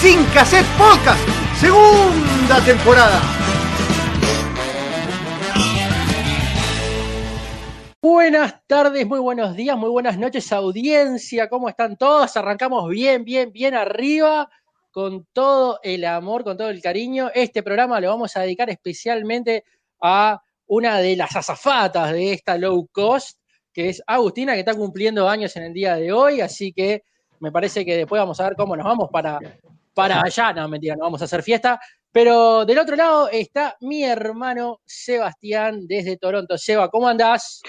Sin Cassette Podcast, segunda temporada. Buenas tardes, muy buenos días, muy buenas noches, audiencia. ¿Cómo están todos? Arrancamos bien, bien, bien arriba, con todo el amor, con todo el cariño. Este programa lo vamos a dedicar especialmente a una de las azafatas de esta low cost, que es Agustina, que está cumpliendo años en el día de hoy, así que me parece que después vamos a ver cómo nos vamos para, para allá, no, mentira, no vamos a hacer fiesta, pero del otro lado está mi hermano Sebastián desde Toronto. Seba, ¿cómo andás?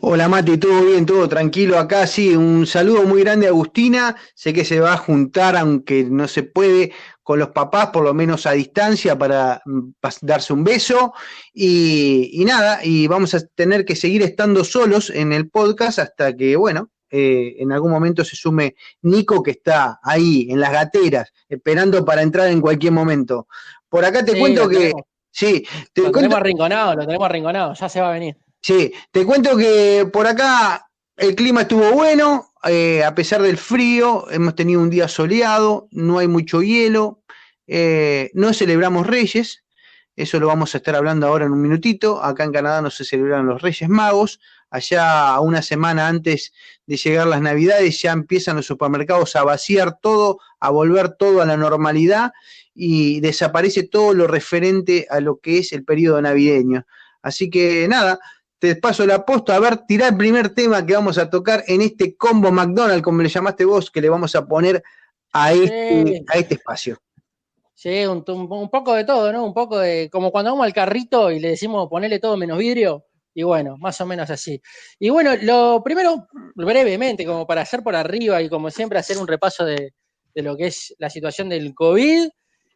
Hola Mati, todo bien, todo tranquilo acá. Sí, un saludo muy grande a Agustina. Sé que se va a juntar, aunque no se puede, con los papás, por lo menos a distancia, para mm, darse un beso. Y, nada, y vamos a tener que seguir estando solos en el podcast hasta que, bueno, eh, en algún momento se sume Nico, que está ahí, en las gateras, esperando para entrar en cualquier momento. Por acá te cuento que. sí, te lo tenemos arrinconado, lo tenemos arrinconado, ya se va a venir. Sí, te cuento que por acá el clima estuvo bueno, eh, a pesar del frío, hemos tenido un día soleado, no hay mucho hielo, eh, no celebramos Reyes, eso lo vamos a estar hablando ahora en un minutito. Acá en Canadá no se celebran los Reyes Magos. Allá una semana antes de llegar las Navidades ya empiezan los supermercados a vaciar todo, a volver todo a la normalidad y desaparece todo lo referente a lo que es el periodo navideño. Así que nada, te paso la posta. A ver, tirá el primer tema que vamos a tocar en este combo McDonald's, como le llamaste vos, que le vamos a poner a este, a este espacio. Sí, un, poco de todo, ¿no? Un poco de. Como cuando vamos al carrito y le decimos ponerle todo menos vidrio. Y bueno, más o menos así. Y bueno, lo primero, brevemente, como para hacer por arriba y como siempre hacer un repaso de, de lo que es la situación del COVID.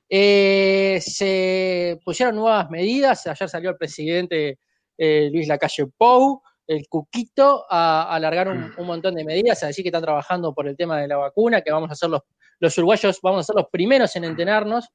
Eh, se pusieron nuevas medidas. Ayer salió el presidente eh, Luis Lacalle Pou, el Cuquito, a, alargar mm. un, montón de medidas, a decir que están trabajando por el tema de la vacuna, que vamos a ser los, los uruguayos, vamos a ser los primeros en enterarnos,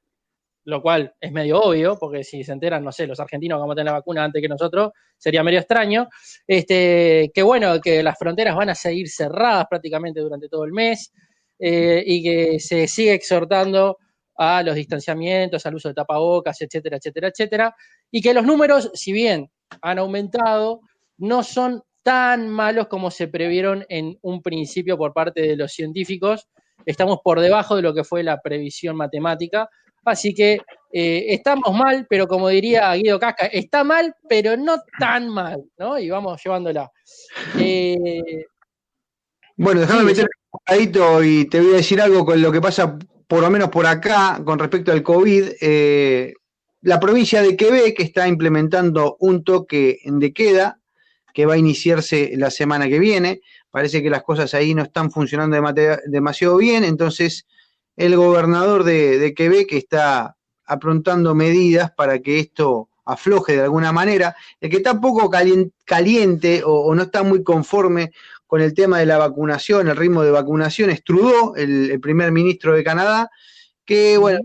lo cual es medio obvio, porque si se enteran, no sé, los argentinos vamos a tener la vacuna antes que nosotros, sería medio extraño. Este, que bueno, que las fronteras van a seguir cerradas prácticamente durante todo el mes eh, y que se sigue exhortando a los distanciamientos, al uso de tapabocas, etcétera, etcétera, etcétera, y que los números, si bien han aumentado, no son tan malos como se previeron en un principio por parte de los científicos. Estamos por debajo de lo que fue la previsión matemática. Así que eh, estamos mal, pero como diría Guido Casca, está mal, pero no tan mal, ¿no? Y vamos llevándola. Eh, bueno, déjame meter un y te voy a decir algo con lo que pasa por lo menos por acá, con respecto al COVID, eh, la provincia de Quebec está implementando un toque de queda que va a iniciarse la semana que viene. Parece que las cosas ahí no están funcionando demasiado bien, entonces el gobernador de, Quebec está aprontando medidas para que esto afloje de alguna manera. El que está un poco caliente, o, no está muy conforme con el tema de la vacunación, el ritmo de vacunación, es Trudeau, el, primer ministro de Canadá, que, bueno,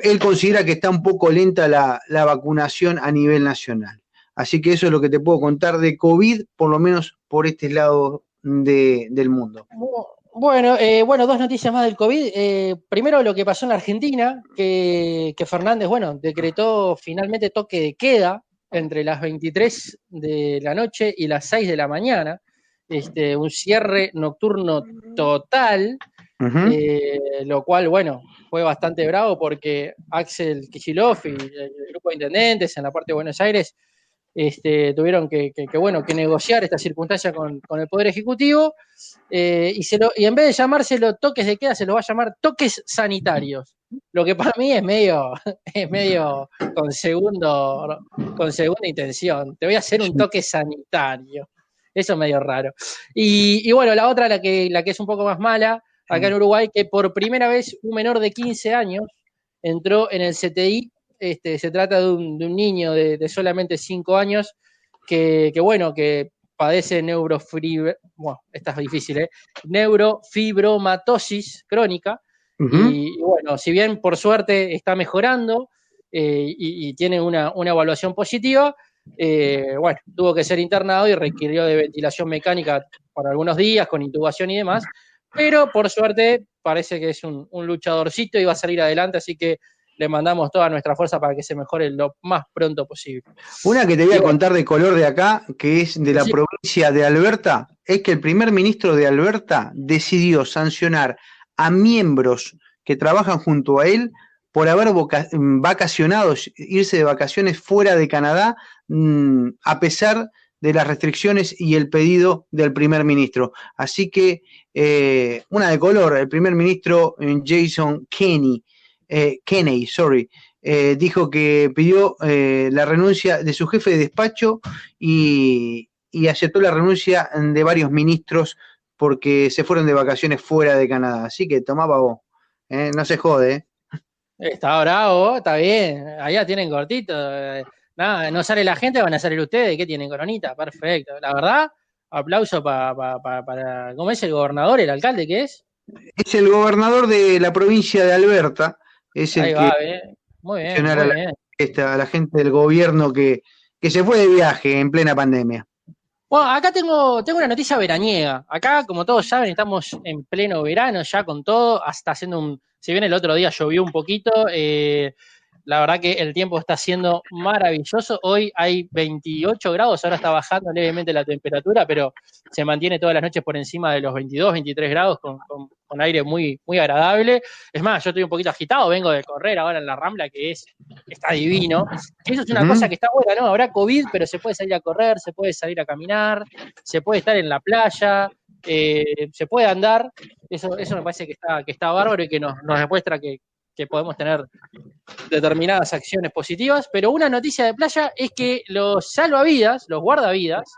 él considera que está un poco lenta la, vacunación a nivel nacional. Así que eso es lo que te puedo contar de COVID, por lo menos por este lado del mundo. Bueno, eh, bueno, dos noticias más del COVID. Eh, primero lo que pasó en la Argentina, que, que, Fernández, bueno, decretó finalmente toque de queda entre las 23 de la noche y las 6 de la mañana este, un cierre nocturno total, eh, lo cual, bueno, fue bastante bravo porque Axel Kicillof y el grupo de intendentes en la parte de Buenos Aires este, tuvieron que, bueno, que negociar esta circunstancia con, el Poder Ejecutivo eh, y, se lo, y en vez de llamárselo toques de queda, se lo va a llamar toques sanitarios. Lo que para mí es medio, es medio con segundo, con segunda intención. Te voy a hacer un toque sanitario. Eso es medio raro. Y, bueno, la otra, la que, la que es un poco más mala, acá en Uruguay, que por primera vez un menor de 15 años entró en el CTI. Este, se trata de un, niño de, solamente 5 años que, bueno, que padece neurofibrosis, bueno, esta es difícil, ¿eh? neurofibromatosis crónica. y, bueno, si bien por suerte está mejorando eh, y, tiene una, evaluación positiva, eh, bueno, tuvo que ser internado y requirió de ventilación mecánica por algunos días con intubación y demás, pero por suerte parece que es un, luchadorcito y va a salir adelante, así que le mandamos toda nuestra fuerza para que se mejore lo más pronto posible. Una que te voy a contar de color de acá, que es de la provincia de Alberta, es que el primer ministro de Alberta decidió sancionar a miembros que trabajan junto a él por haber vacacionado, irse de vacaciones fuera de Canadá, mm, a pesar de las restricciones y el pedido del primer ministro. Así que eh, una de color, el primer ministro eh, Jason Kenney, eh, Kenney, sorry, dijo que pidió la renuncia de su jefe de despacho y, aceptó la renuncia de varios ministros porque se fueron de vacaciones fuera de Canadá. Así que tomaba vos, no se jode. Está bravo, está bien, allá tienen cortito nada, no sale la gente, van a salir ustedes, ¿qué tienen coronita? Perfecto. La verdad, aplauso para, ¿cómo es el gobernador, el alcalde, qué es? Es el gobernador de la provincia de Alberta, es el que bien. Muy bien, a, la, gente del gobierno que, que se fue de viaje en plena pandemia. Bueno, acá tengo, tengo una noticia veraniega. Acá, como todos saben, estamos en pleno verano ya con todo, hasta haciendo un, si bien el otro día llovió un poquito, eh, la verdad que el tiempo está siendo maravilloso. Hoy hay 28 grados, ahora está bajando levemente la temperatura, pero se mantiene todas las noches por encima de los 22, 23 grados con, aire muy, muy agradable. Es más, yo estoy un poquito agitado, vengo de correr ahora en la Rambla, que es está divino. Eso es una cosa que está buena, ¿no? Habrá COVID, pero se puede salir a correr, se puede salir a caminar, se puede estar en la playa. Eh, se puede andar, eso, eso me parece que está, que está bárbaro y que nos, nos demuestra que, que podemos tener determinadas acciones positivas, pero una noticia de playa es que los salvavidas, los guardavidas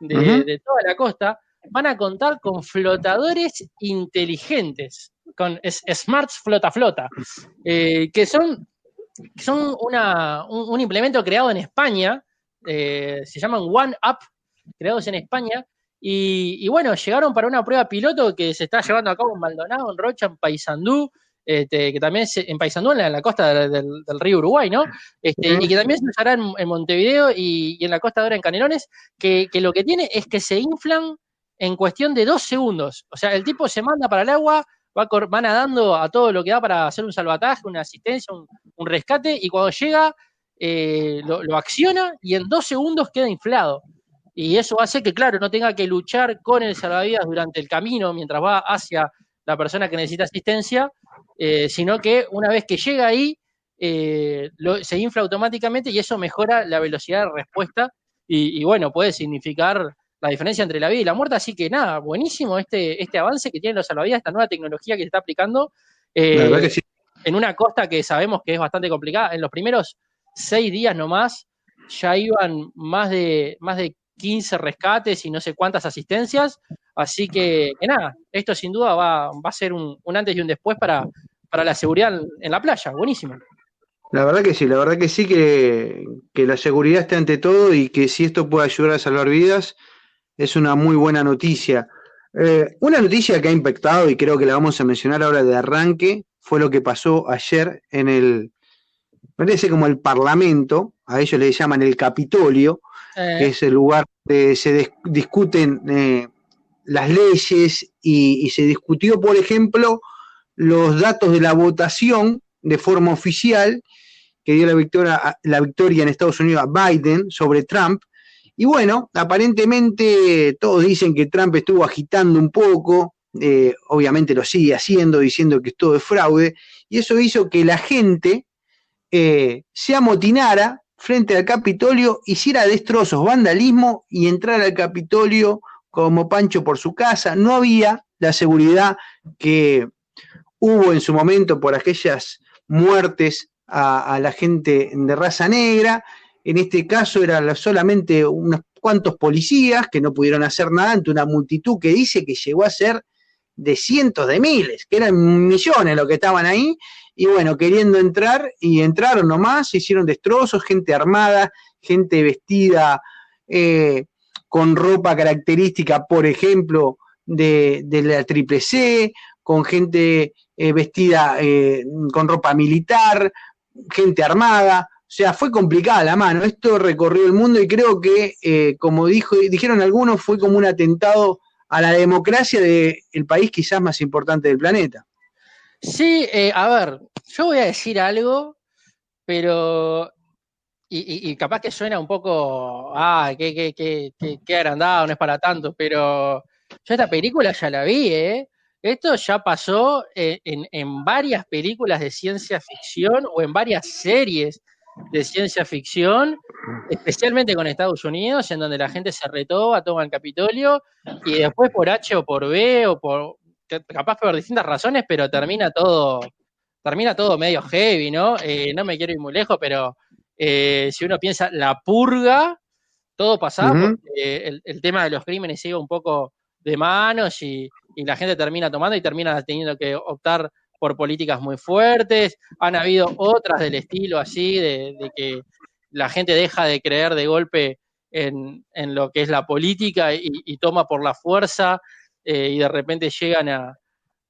de, toda la costa, van a contar con flotadores inteligentes, con smarts flota flota, eh, que son, son un, implemento creado en España, eh, se llaman One Up, creados en España, y, y, bueno, llegaron para una prueba piloto que se está llevando a cabo en Maldonado, en Rocha, en Paysandú, este, que también en Paysandú, en la, costa del, río Uruguay, ¿no? Este, y que también se usará en, Montevideo y, en la costa de ahora en Canelones, que, lo que tiene es que se inflan en cuestión de dos segundos. O sea, el tipo se manda para el agua, va, va nadando a todo lo que da para hacer un salvataje, una asistencia, un, rescate, y cuando llega eh, lo, lo, acciona y en dos segundos queda inflado. Y eso hace que, claro, no tenga que luchar con el salvavidas durante el camino mientras va hacia la persona que necesita asistencia, eh, sino que una vez que llega ahí, eh, se infla automáticamente y eso mejora la velocidad de respuesta y, bueno, puede significar la diferencia entre la vida y la muerte, así que nada, buenísimo este, este avance que tienen los salvavidas, esta nueva tecnología que se está aplicando eh, en una costa que sabemos que es bastante complicada. En los primeros seis días nomás ya iban más de, más de 15 rescates y no sé cuántas asistencias. Así que, nada, esto sin duda va, a ser un, antes y un después para, para la seguridad en la playa. Buenísimo. La verdad que sí, la verdad que sí, que, la seguridad esté ante todo y que si esto puede ayudar a salvar vidas, es una muy buena noticia. Eh, una noticia que ha impactado y creo que la vamos a mencionar ahora de arranque fue lo que pasó ayer en el, parece como el Parlamento, a ellos le llaman el Capitolio, eh. que es el lugar donde se discuten eh, las leyes y, se discutió, por ejemplo, los datos de la votación de forma oficial que dio la victoria, la victoria en Estados Unidos a Biden sobre Trump. Y bueno, aparentemente todos dicen que Trump estuvo agitando un poco, eh, obviamente lo sigue haciendo, diciendo que todo es fraude, y eso hizo que la gente se amotinara frente al Capitolio, hiciera destrozos, vandalismo y entrara al Capitolio como Pancho por su casa. No había la seguridad que hubo en su momento por aquellas muertes a, la gente de raza negra. En este caso eran solamente unos cuantos policías que no pudieron hacer nada ante una multitud que dice que llegó a ser de cientos de miles, que eran millones los que estaban ahí, y bueno, queriendo entrar, y entraron nomás, se hicieron destrozos, gente armada, gente vestida eh, con ropa característica, por ejemplo, de, la Triple C, con gente eh, vestida eh, con ropa militar, gente armada, o sea, fue complicada la mano. Esto recorrió el mundo y creo que, como dijo, dijeron algunos, fue como un atentado a la democracia del país quizás más importante del planeta. Sí, a ver, yo voy a decir algo, pero y, capaz que suena un poco, ah, qué, qué, qué, agrandado, no es para tanto, pero yo esta película ya la vi, ¿eh? Esto ya pasó eh, en, en, varias películas de ciencia ficción o en varias series de ciencia ficción, especialmente con Estados Unidos, en donde la gente se retó toma el Capitolio y después por H o por B o por, capaz por distintas razones, pero termina todo, termina todo medio heavy, ¿no? Eh, no me quiero ir muy lejos, pero eh, si uno piensa la purga, todo pasaba porque el, tema de los crímenes se iba un poco de manos y, la gente termina tomando y termina teniendo que optar por políticas muy fuertes. Han habido otras del estilo así, de, que la gente deja de creer de golpe en, lo que es la política y, toma por la fuerza eh, y de repente llegan a,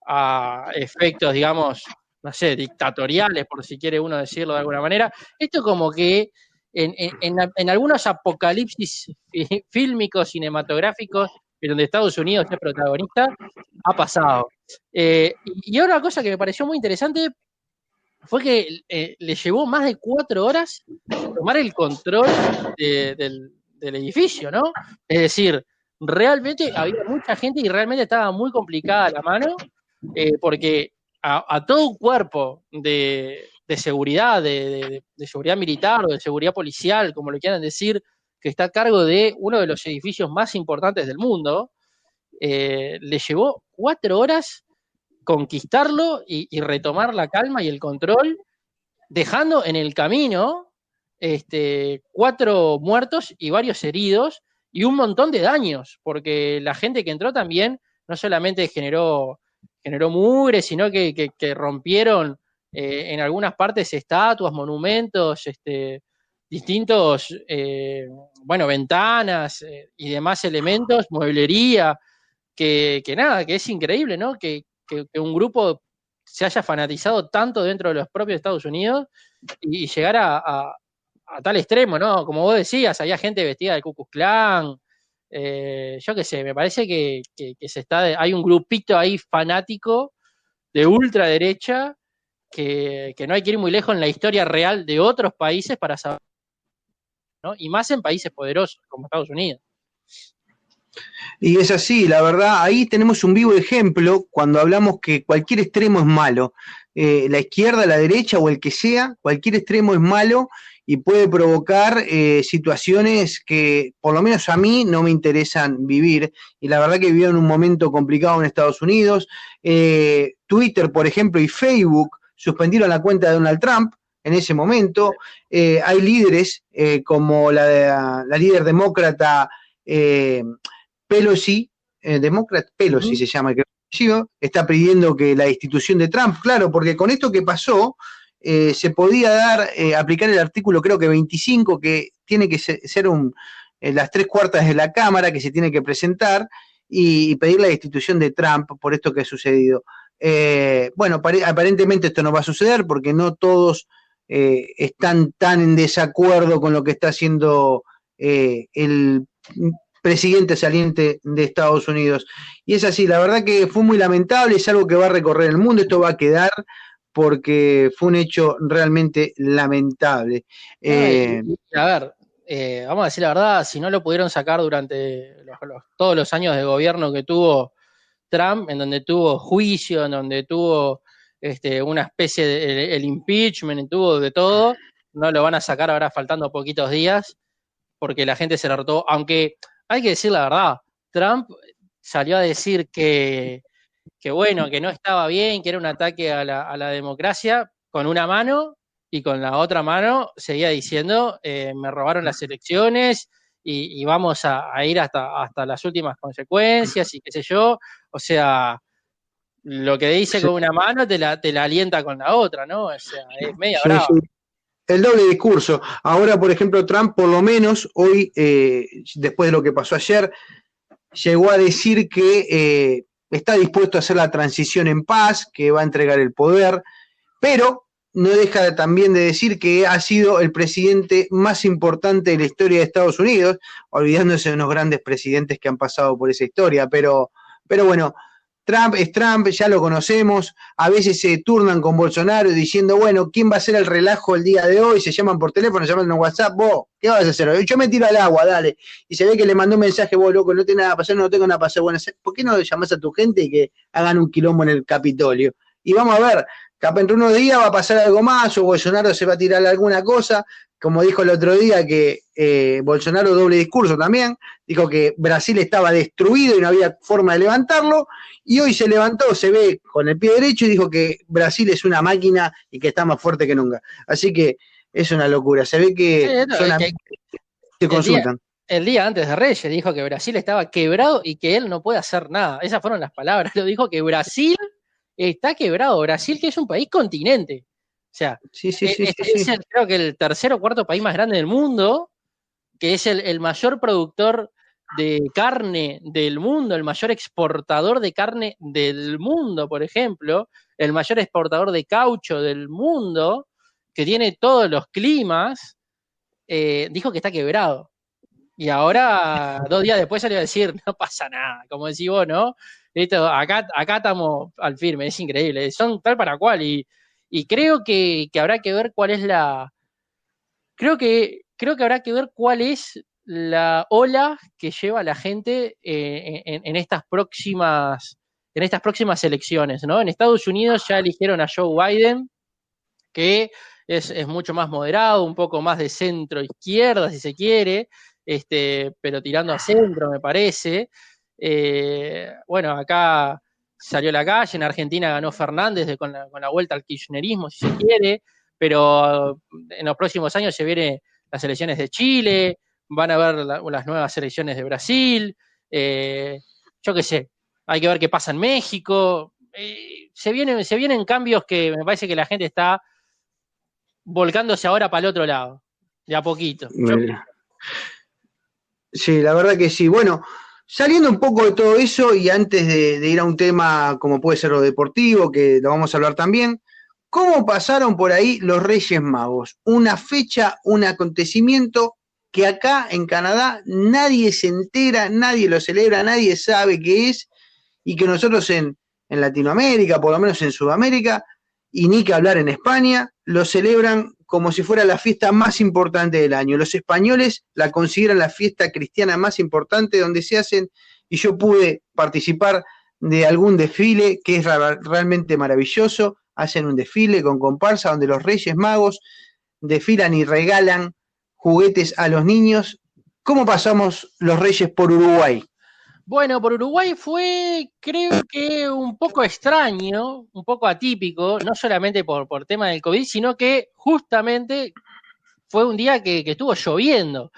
a efectos, digamos, no sé, dictatoriales, por si quiere uno decirlo de alguna manera. Esto como que en, algunos apocalipsis fílmicos, cinematográficos, en donde Estados Unidos es protagonista, ha pasado. Eh, y ahora una cosa que me pareció muy interesante fue que eh, le llevó más de cuatro horas tomar el control del, edificio, ¿no? Es decir, realmente había mucha gente y realmente estaba muy complicada la mano, eh, porque a, todo un cuerpo de, seguridad, de, seguridad militar o de seguridad policial, como lo quieran decir, que está a cargo de uno de los edificios más importantes del mundo, eh, le llevó cuatro horas conquistarlo y, retomar la calma y el control, dejando en el camino este, cuatro muertos y varios heridos y un montón de daños, porque la gente que entró también no solamente generó generó sino que, rompieron eh, en algunas partes estatuas, monumentos, este, distintos, eh, bueno, ventanas eh, y demás elementos, mueblería, que, nada, que es increíble, ¿no? Que, un grupo se haya fanatizado tanto dentro de los propios Estados Unidos y, llegar a, tal extremo, ¿no? Como vos decías, había gente vestida de Ku Klux Klan, eh, yo qué sé, me parece que, se está, hay un grupito ahí fanático de ultraderecha que, que no hay que ir muy lejos en la historia real de otros países para saber, y más en países poderosos como Estados Unidos. Y es así, la verdad, ahí tenemos un vivo ejemplo cuando hablamos que cualquier extremo es malo, eh, la izquierda, la derecha o el que sea, cualquier extremo es malo y puede provocar eh, situaciones que por lo menos a mí no me interesan vivir. Y la verdad que vivieron un momento complicado en Estados Unidos. Eh, Twitter, por ejemplo, y Facebook suspendieron la cuenta de Donald Trump en ese momento. Eh, hay líderes como la, la, líder demócrata Pelosi, demócrata Pelosi se llama, creo, está pidiendo que la institución de Trump, claro, porque con esto que pasó, eh, se podía dar, eh, aplicar el artículo creo que 25, que tiene que ser un, eh, las tres cuartas de la Cámara que se tiene que presentar y, pedir la destitución de Trump por esto que ha sucedido. bueno, aparentemente esto no va a suceder porque no todos están tan en desacuerdo con lo que está haciendo el presidente saliente de Estados Unidos. Y es así, la verdad que fue muy lamentable, es algo que va a recorrer el mundo, esto va a quedar porque fue un hecho realmente lamentable. Eh, a ver, eh, vamos a decir la verdad, si no lo pudieron sacar durante todos los años de gobierno que tuvo Trump, en donde tuvo juicio, en donde tuvo este, una especie de el, impeachment, tuvo de todo, no lo van a sacar ahora faltando poquitos días, porque la gente se lo rotó, aunque hay que decir la verdad, Trump salió a decir que que bueno, que no estaba bien, que era un ataque a la, a la democracia, con una mano y con la otra mano seguía diciendo, eh, me robaron las elecciones y, vamos a, ir hasta, hasta las últimas consecuencias y qué sé yo. O sea, lo que dice con una mano te la, te la alienta con la otra, ¿no? O sea, es media bravo. El doble discurso. Ahora, por ejemplo, Trump, por lo menos, hoy, eh, después de lo que pasó ayer, llegó a decir que eh, está dispuesto a hacer la transición en paz, que va a entregar el poder, pero no deja también de decir que ha sido el presidente más importante de la historia de Estados Unidos, olvidándose de unos grandes presidentes que han pasado por esa historia, pero, pero bueno, Trump es Trump, ya lo conocemos, a veces se turnan con Bolsonaro diciendo, bueno, ¿quién va a ser el relajo el día de hoy? Se llaman por teléfono, llaman en WhatsApp, vos, ¿qué vas a hacer? Yo me tiro al agua, dale. Y se ve que le mandó un mensaje, vos, loco, no tengo nada que pasar, no tengo nada que pasar. Bueno, ¿por qué no llamás a tu gente y que hagan un quilombo en el Capitolio? Y vamos a ver, capaz entre unos días va a pasar algo más, o Bolsonaro se va a tirar alguna cosa, como dijo el otro día que eh, Bolsonaro doble discurso también, dijo que Brasil estaba destruido y no había forma de levantarlo, y hoy se levantó, se ve con el pie derecho y dijo que Brasil es una máquina y que está más fuerte que nunca. Así que es una locura, se ve que, se consultan. el día antes de Reyes dijo que Brasil estaba quebrado y que él no puede hacer nada. Esas fueron las palabras. Lo dijo que Brasil está quebrado. Brasil que es un país continente. O sea, sí, sí, e, es, creo que el tercer o cuarto país más grande del mundo, que es el, mayor productor de carne del mundo, el mayor exportador de carne del mundo, por ejemplo, el mayor exportador de caucho del mundo, que tiene todos los climas, eh, dijo que está quebrado. Y ahora, dos días después salió a decir, no pasa nada, como decís vos, ¿no? acá, acá estamos al firme, es increíble, son tal para cual. Y, y creo que, habrá que ver cuál es la. Creo que, creo que habrá que ver cuál es la ola que lleva la gente eh, en, estas próximas en estas próximas elecciones, ¿no? En Estados Unidos ya eligieron a Joe Biden, que es, mucho más moderado, un poco más de centro izquierda, si se quiere, este, pero tirando a centro, me parece. Eh, bueno, acá salió a la calle, en Argentina ganó Fernández con, la, vuelta al kirchnerismo, si se quiere, pero en los próximos años se vienen las elecciones de Chile, van a ver las nuevas elecciones de Brasil, eh, yo qué sé, hay que ver qué pasa en México, eh, se, vienen, se vienen cambios que me parece que la gente está volcándose ahora para el otro lado, de a poquito. Sí, la verdad que sí. Bueno, Saliendo un poco de todo eso y antes de, ir a un tema como puede ser lo deportivo, que lo vamos a hablar también, ¿cómo pasaron por ahí los Reyes Magos? Una fecha, un acontecimiento que acá en Canadá nadie se entera, nadie lo celebra, nadie sabe qué es y que nosotros en, en Latinoamérica, por lo menos en Sudamérica, y ni que hablar en España, lo celebran como si fuera la fiesta más importante del año. Los españoles la consideran la fiesta cristiana más importante donde se hacen, y yo pude participar de algún desfile que es realmente maravilloso. Hacen un desfile con comparsa donde los Reyes Magos desfilan y regalan juguetes a los niños. ¿Cómo pasamos los Reyes por Uruguay? Bueno, por Uruguay fue, creo que un poco extraño, un poco atípico, no solamente por, por tema del COVID, sino que justamente fue un día que, estuvo lloviendo.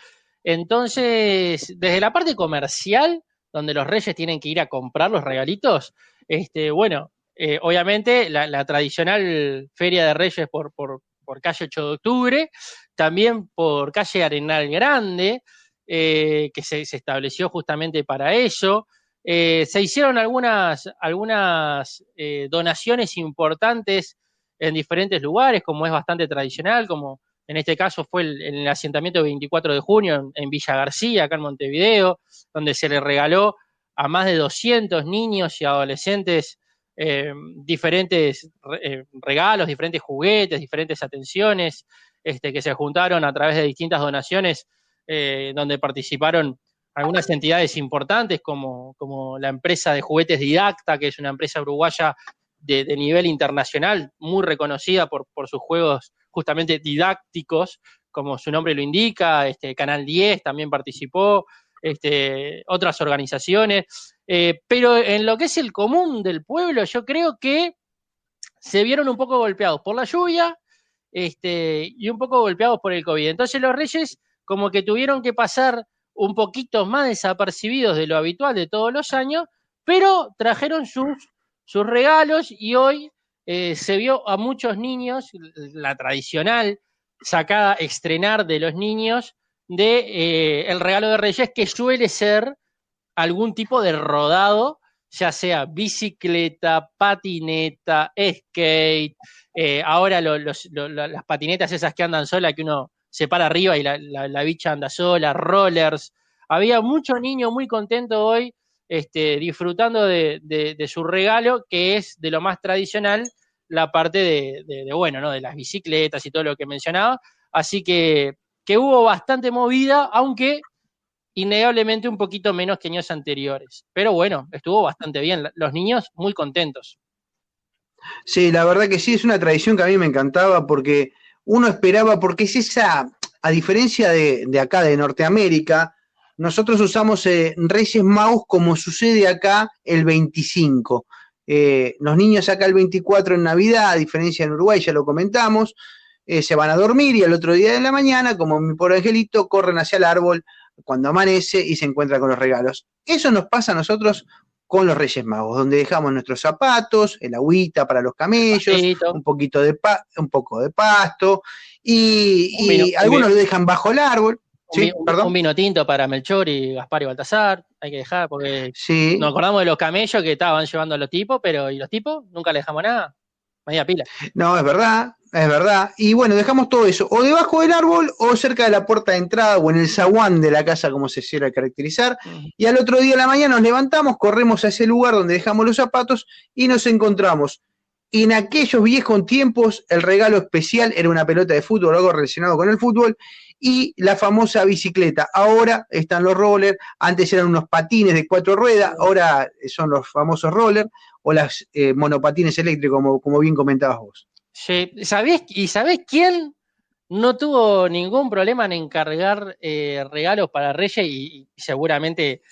Entonces, desde la parte comercial, donde los reyes tienen que ir a comprar los regalitos, este, bueno, eh, obviamente la, tradicional feria de reyes por, por, por calle 8 de octubre, también por calle Arenal Grande, eh, que se, estableció justamente para eso. Eh, se hicieron algunas, algunas eh, donaciones importantes en diferentes lugares, como es bastante tradicional, como en este caso fue el, el asentamiento 24 de junio en, Villa García, acá en Montevideo, donde se le regaló a más de 200 niños y adolescentes diferentes regalos, diferentes juguetes, diferentes atenciones, este, que se juntaron a través de distintas donaciones eh, donde participaron algunas entidades importantes como, como, la empresa de juguetes Didacta, que es una empresa uruguaya de, nivel internacional, muy reconocida por, por, sus juegos justamente didácticos, como su nombre lo indica, este, Canal 10 también participó, este, otras organizaciones, eh, pero en lo que es el común del pueblo, yo creo que se vieron un poco golpeados por la lluvia este, y un poco golpeados por el COVID. Entonces los Reyes como que tuvieron que pasar un poquito más desapercibidos de lo habitual de todos los años, pero trajeron sus sus regalos y hoy eh, se vio a muchos niños, la tradicional sacada, estrenar de los niños de eh, el regalo de Reyes, que suele ser algún tipo de rodado, ya sea bicicleta, patineta, skate, eh, ahora las patinetas esas que andan sola, que uno se para arriba y la, bicha anda sola, rollers. Había mucho niño muy contento hoy este, disfrutando de, su regalo, que es de lo más tradicional, la parte de, bueno, ¿no? De las bicicletas y todo lo que mencionaba. Así que, que hubo bastante movida, aunque innegablemente un poquito menos que años anteriores. Pero bueno, estuvo bastante bien. Los niños muy contentos. Sí, la verdad que sí, es una tradición que a mí me encantaba porque uno esperaba, porque es esa, a diferencia de, acá, de Norteamérica, nosotros usamos eh, Reyes Magos como sucede acá el 25. Eh, los niños acá el 24 en Navidad, a diferencia en Uruguay, ya lo comentamos, eh, se van a dormir y el otro día de la mañana, como mi pobre angelito, corren hacia el árbol cuando amanece y se encuentra con los regalos. Eso nos pasa a nosotros con los Reyes Magos, donde dejamos nuestros zapatos, el agüita para los camellos, un poquito de un poco de pasto, y, algunos lo dejan bajo el árbol. Un, vino tinto para Melchor y Gaspar y Baltasar, hay que dejar, porque nos acordamos de los camellos que estaban llevando a los tipos, pero ¿y los tipos? Nunca le dejamos nada. Media pila. No, es verdad, es verdad. Y bueno, dejamos todo eso, o debajo del árbol, o cerca de la puerta de entrada, o en el zaguán de la casa, como se quiera caracterizar. Y al otro día de la mañana nos levantamos, corremos a ese lugar donde dejamos los zapatos y nos encontramos. En aquellos viejos tiempos, el regalo especial era una pelota de fútbol, algo relacionado con el fútbol, y la famosa bicicleta. Ahora están los rollers, antes eran unos patines de cuatro ruedas, ahora son los famosos rollers o las eh, monopatines eléctricos, como, como bien comentabas vos. Sí, ¿y sabés quién no tuvo ningún problema en encargar eh, regalos para Reyes y, seguramente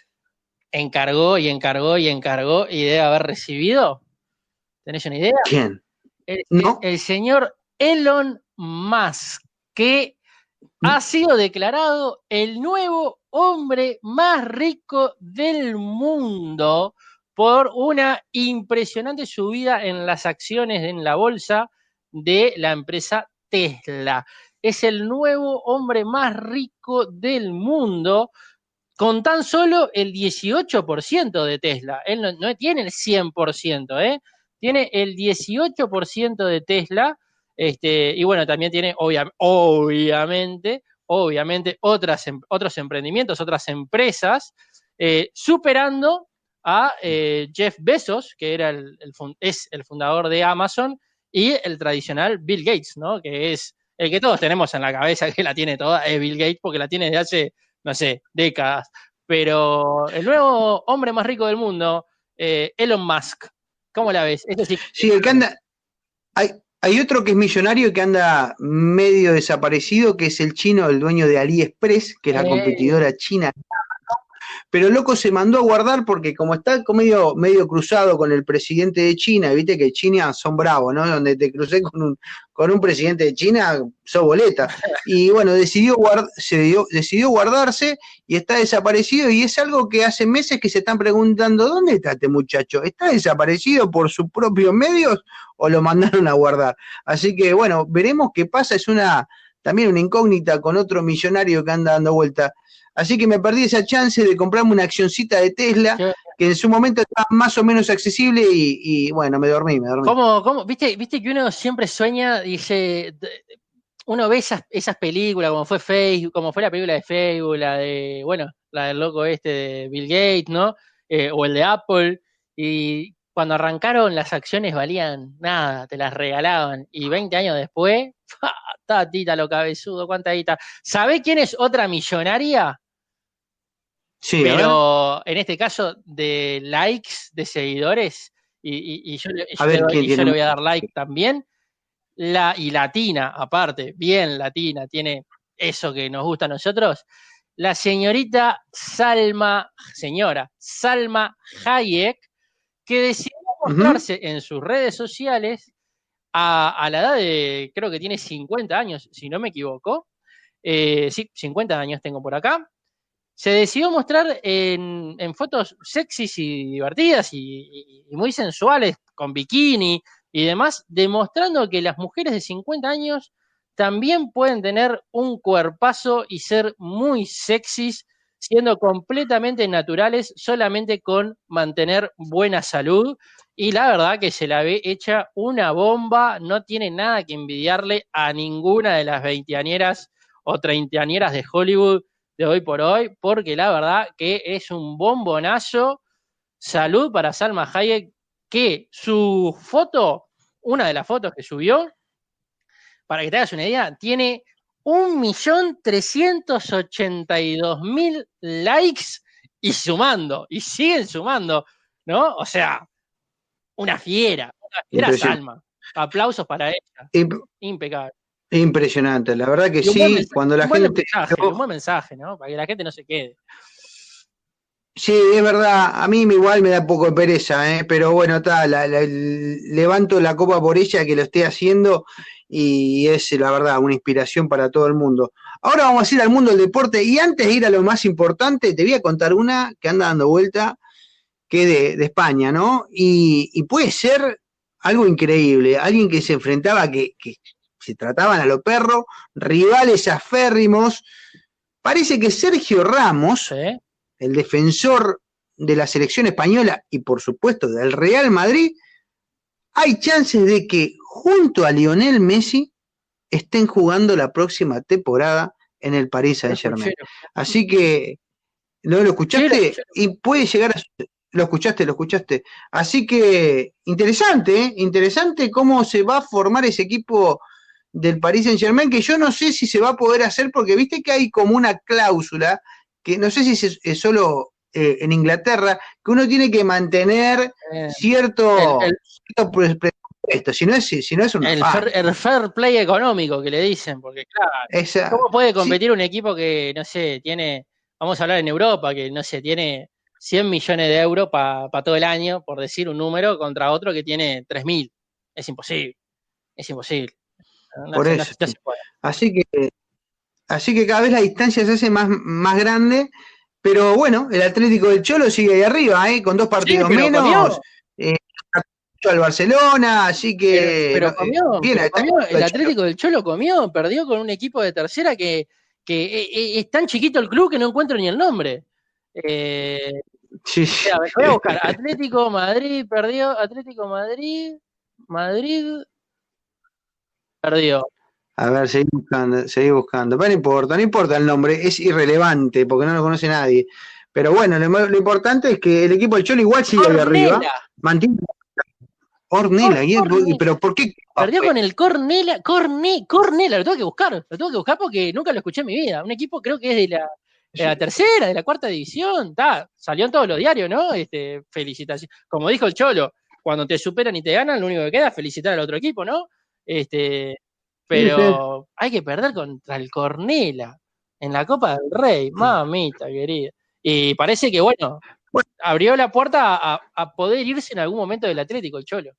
encargó y encargó y encargó y debe haber recibido? ¿Tenés una idea? ¿Quién? El, el señor Elon Musk, que ha sido declarado el nuevo hombre más rico del mundo por una impresionante subida en las acciones en la bolsa de la empresa Tesla. Es el nuevo hombre más rico del mundo con tan solo el 18% de Tesla. Él no, tiene el 100%, ¿eh? tiene el 18% de Tesla. Este, y bueno, también tiene obviamente, obviamente otras, em, otros emprendimientos, otras empresas, eh, superando a eh, Jeff Bezos, que era el, es el fundador de Amazon, y el tradicional Bill Gates, ¿no? Que es el que todos tenemos en la cabeza, que la tiene toda, es Bill Gates, porque la tiene desde hace, no sé, décadas. Pero el nuevo hombre más rico del mundo, eh, Elon Musk, ¿cómo la ves? sí. sí, el que anda. Hay, hay otro que es millonario y que anda medio desaparecido, que es el chino, el dueño de AliExpress, que es la eh. competidora china pero loco se mandó a guardar porque como está medio, medio cruzado con el presidente de China, viste que China son bravos, ¿no? Donde te crucé con un, con un presidente de China, sos boleta. Y bueno, decidió, guard, se decidió guardarse y está desaparecido y es algo que hace meses que se están preguntando, ¿dónde está este muchacho? ¿Está desaparecido por sus propios medios o lo mandaron a guardar? Así que bueno, veremos qué pasa, es una también una incógnita con otro millonario que anda dando vuelta. Así que me perdí esa chance de comprarme una accioncita de Tesla, que en su momento estaba más o menos accesible y, bueno, me dormí, me dormí. ¿Cómo, cómo? ¿Viste, ¿Viste que uno siempre sueña, dice, uno ve esas, esas películas, como fue Facebook, como fue la película de Facebook, la de, bueno, la del loco este de Bill Gates, ¿no? Eh, o el de Apple, y cuando arrancaron las acciones valían nada, te las regalaban, y 20 años después, tatita lo cabezudo, cuánta guita. ¿Sabe quién es otra millonaria? Sí, pero en este caso de likes, de seguidores, y, yo, le voy a dar like también, la, y latina, aparte, bien latina, tiene eso que nos gusta a nosotros, la señorita Salma, señora Salma Hayek, que decidió mostrarse en sus redes sociales a, la edad de, creo que tiene 50 años, si no me equivoco. Eh, sí, 50 años tengo por acá se decidió mostrar en, fotos sexys y divertidas y, muy sensuales, con bikini y demás, demostrando que las mujeres de 50 años también pueden tener un cuerpazo y ser muy sexys, siendo completamente naturales, solamente con mantener buena salud. Y la verdad que se la ve hecha una bomba, no tiene nada que envidiarle a ninguna de las veinteañeras o treintañeras de Hollywood de hoy por hoy, porque la verdad que es un bombonazo. Salud para Salma Hayek, que su foto, una de las fotos que subió, para que te hagas una idea, tiene 1.382.000 likes y sumando, y siguen sumando, ¿no? O sea, una fiera, una fiera Salma. Aplausos para ella. Impecable. Impresionante, la verdad que sí, cuando la gente... un buen mensaje, ¿no? Para que la gente no se quede. Sí, es verdad, a mí igual me da poco de pereza, ¿eh? pero bueno, tal, levanto la copa por ella que lo esté haciendo y es la verdad una inspiración para todo el mundo. Ahora vamos a ir al mundo del deporte y antes de ir a lo más importante, te voy a contar una que anda dando vuelta, que de, de España, ¿no? Y, puede ser algo increíble, alguien que se enfrentaba, que, que se trataban a los perros, rivales aférrimos. Parece que Sergio Ramos, el defensor de la selección española y por supuesto del Real Madrid, hay chances de que junto a Lionel Messi estén jugando la próxima temporada en el Paris Saint Germain. Así que, ¿no lo escuchaste? Y puede llegar a... Lo escuchaste, lo escuchaste. Así que, interesante, ¿eh? interesante cómo se va a formar ese equipo del Paris Saint Germain, que yo no sé si se va a poder hacer porque viste que hay como una cláusula, que no sé si es, solo eh, en Inglaterra, que uno tiene que mantener eh, cierto, presupuesto, si no es, si no es un el fair, play económico que le dicen, porque claro, ¿cómo puede competir un equipo que, no sé, tiene, vamos a hablar en Europa, que no sé, tiene 100 millones de euros para todo el año, por decir un número, contra otro que tiene 3.000? Es imposible, es imposible. Por eso. así que, así que cada vez la distancia se hace más, más grande, pero bueno, el Atlético del Cholo sigue ahí arriba, ¿eh? con dos partidos menos. Eh, al Barcelona, así que. Pero, comió, el Atlético del Cholo comió, perdió con un equipo de tercera que, que es tan chiquito el club que no encuentro ni el nombre. Eh, sí, voy a buscar. Atlético Madrid perdió. Atlético Madrid. Madrid perdió. A ver, seguí buscando, seguí buscando. Pero no importa, no importa el nombre, es irrelevante porque no lo conoce nadie. Pero bueno, lo, importante es que el equipo del Cholo igual sigue ahí arriba. Mantiene. Ornela, pero ¿por qué? Perdió con el Cornela, Corne, Cornela, lo tengo que buscar, lo tengo que buscar porque nunca lo escuché en mi vida. Un equipo creo que es de la, tercera, de la cuarta división, salió en todos los diarios, ¿no? Este, felicitaciones. Como dijo el Cholo, cuando te superan y te ganan, lo único que queda es felicitar al otro equipo, ¿no? Este, pero hay que perder contra el Cornela en la Copa del Rey, mamita querida. Y parece que, bueno, abrió la puerta a, poder irse en algún momento del Atlético, el Cholo.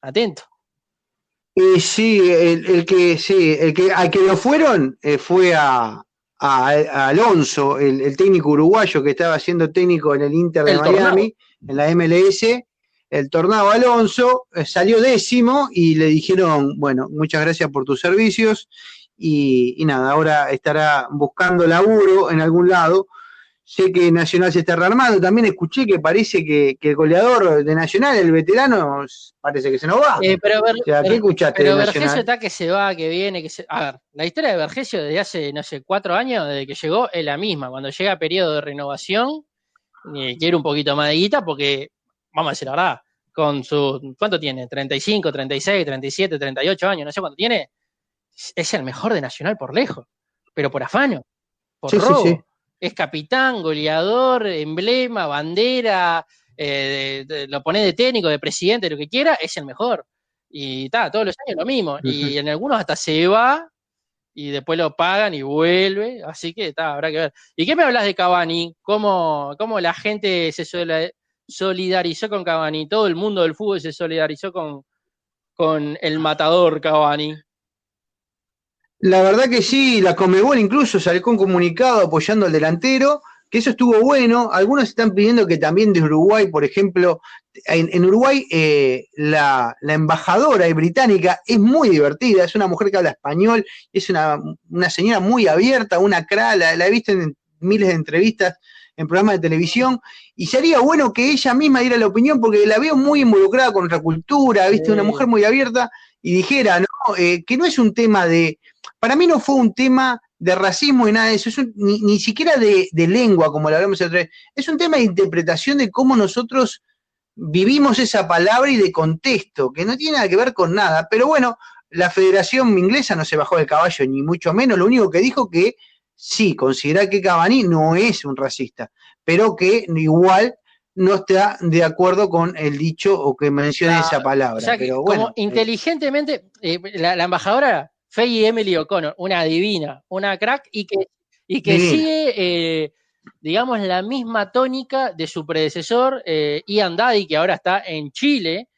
Atento. Y sí, el, que sí, el que al que lo fueron eh, fue a, Alonso, el, técnico uruguayo que estaba siendo técnico en el Inter de Miami, en la MLS, el Tornado Alonso, eh, salió décimo y le dijeron, bueno, muchas gracias por tus servicios y, nada, ahora estará buscando laburo en algún lado. Sé que Nacional se está rearmando, también escuché que parece que, el goleador de Nacional, el veterano, parece que se nos va. Eh, pero ver, ¿qué escuchaste pero Vergesio está que se va, que viene, que se... A ver, la historia de Vergesio desde hace, no sé, cuatro años, desde que llegó, es la misma. Cuando llega periodo de renovación, eh, quiere un poquito más de guita porque vamos a decir la verdad, con su, ¿cuánto tiene? 35, 36, 37, 38 años, no sé cuánto tiene, es el mejor de Nacional por lejos, pero por afano, por robo. Es capitán, goleador, emblema, bandera, eh, lo pone de técnico, de presidente, lo que quiera, es el mejor. Y está, todos los años lo mismo. Y en algunos hasta se va y después lo pagan y vuelve. Así que está, habrá que ver. ¿Y qué me hablas de Cavani? ¿Cómo, cómo la gente se suele, solidarizó con Cavani, todo el mundo del fútbol se solidarizó con, con el matador Cavani. La verdad que sí, la Comebol incluso salió con comunicado apoyando al delantero, que eso estuvo bueno. Algunos están pidiendo que también de Uruguay, por ejemplo, en, Uruguay eh, la, embajadora británica es muy divertida, es una mujer que habla español, es una, señora muy abierta, una cra, la, he visto en miles de entrevistas en programas de televisión, y sería bueno que ella misma diera la opinión, porque la veo muy involucrada con nuestra cultura, ¿viste? Una mujer muy abierta, y dijera, ¿no? Eh, que no es un tema de, para mí no fue un tema de racismo y nada de eso, es ni, siquiera de, lengua, como lo hablamos otra vez, es un tema de interpretación de cómo nosotros vivimos esa palabra y de contexto, que no tiene nada que ver con nada. Pero bueno, la Federación Inglesa no se bajó del caballo, ni mucho menos, lo único que dijo que sí, considera que Cavani no es un racista, pero que igual no está de acuerdo con el dicho o que mencione esa palabra. pero bueno, inteligentemente, eh, la, embajadora Faye Emily O'Connor, una divina, una crack, y que, y que sigue, eh, digamos, la misma tónica de su predecesor, eh, Ian Daddy, que ahora está en Chile,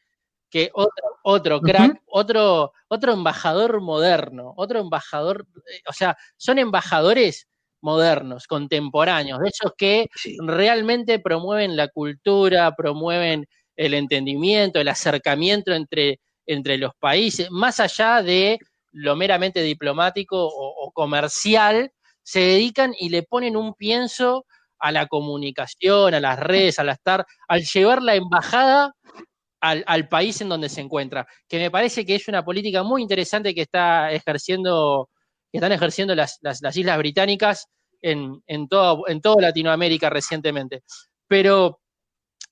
que otro, otro crack, otro, otro embajador moderno, otro embajador, eh, o sea, son embajadores modernos, contemporáneos, de esos que realmente promueven la cultura, promueven el entendimiento, el acercamiento entre, entre los países, más allá de lo meramente diplomático o, comercial, se dedican y le ponen un pienso a la comunicación, a las redes, al estar, al llevar la embajada al, país en donde se encuentra, que me parece que es una política muy interesante que está ejerciendo, que están ejerciendo las, Islas Británicas en, en, todo, en toda Latinoamérica recientemente. Pero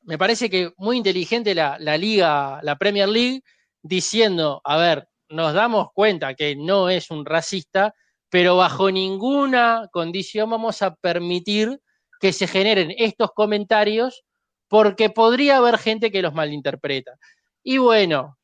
me parece que muy inteligente la liga, la Premier League, diciendo, a ver, nos damos cuenta que no es un racista, pero bajo ninguna condición vamos a permitir que se generen estos comentarios porque podría haber gente que los malinterpreta. Y bueno,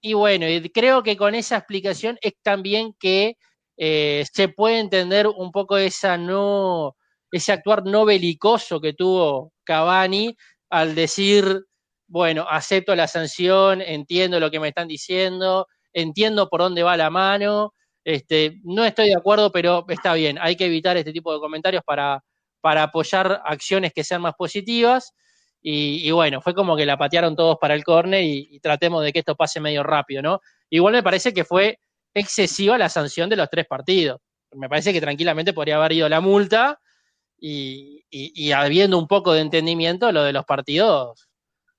y bueno, creo que con esa explicación es también que eh, se puede entender un poco esa no, ese actuar no belicoso que tuvo Cavani al decir, bueno, acepto la sanción, entiendo lo que me están diciendo, entiendo por dónde va la mano, este, no estoy de acuerdo, pero está bien, hay que evitar este tipo de comentarios para, para apoyar acciones que sean más positivas. Y, bueno, fue como que la patearon todos para el córner y, tratemos de que esto pase medio rápido, ¿no? Igual me parece que fue excesiva la sanción de los tres partidos. Me parece que tranquilamente podría haber ido la multa y, habiendo un poco de entendimiento, lo de los partidos,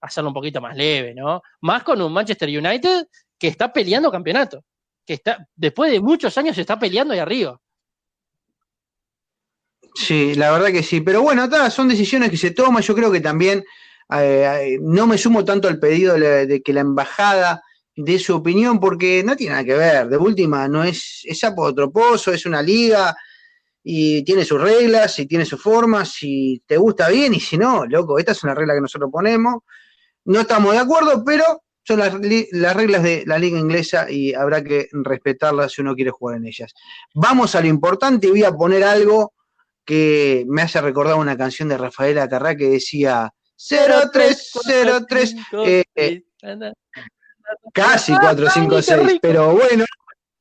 hacerlo un poquito más leve, ¿no? Más con un Manchester United que está peleando campeonato, que está, después de muchos años está peleando ahí arriba. Sí, la verdad que sí. Pero bueno, son decisiones que se toman. Yo creo que también eh, no me sumo tanto al pedido de, que la embajada dé su opinión, porque no tiene nada que ver. De última, no es, es sapo otro pozo, es una liga y tiene sus reglas y tiene sus formas. Si te gusta bien y si no, loco, esta es una regla que nosotros ponemos. No estamos de acuerdo, pero son las, reglas de la liga inglesa y habrá que respetarlas si uno quiere jugar en ellas. Vamos a lo importante y voy a poner algo que me hace recordar una canción de Rafaela Carrá que decía 0303 eh, eh, casi 456, pero bueno,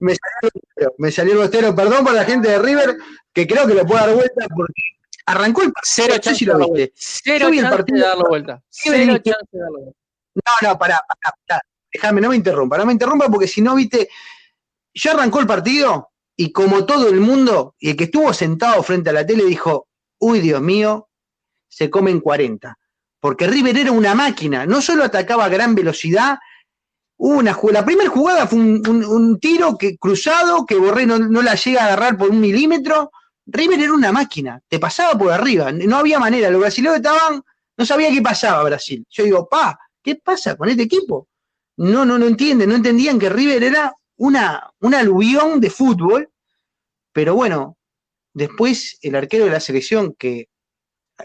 me salió, me salió el bostero, perdón por la gente de River, que creo que lo puede dar vuelta porque arrancó el partido. Cero chance, lo viste. Cero chance de darlo vuelta. Cero chance de darlo vuelta. No, no, pará, pará, pará. Déjame, no me interrumpa, no me interrumpa porque si no, viste, ya arrancó el partido y como todo el mundo, y el que estuvo sentado frente a la tele dijo, uy, Dios mío, se comen 40. Porque River era una máquina, no solo atacaba a gran velocidad, una la primera jugada fue un, tiro que, cruzado que Borré no, no, la llega a agarrar por un milímetro. River era una máquina, te pasaba por arriba, no había manera. Los brasileños estaban, no sabía qué pasaba Brasil. Yo digo, pa, ¿qué pasa con este equipo? No, no, no entienden, no entendían que River era una, un aluvión de fútbol, pero bueno, después el arquero de la selección, que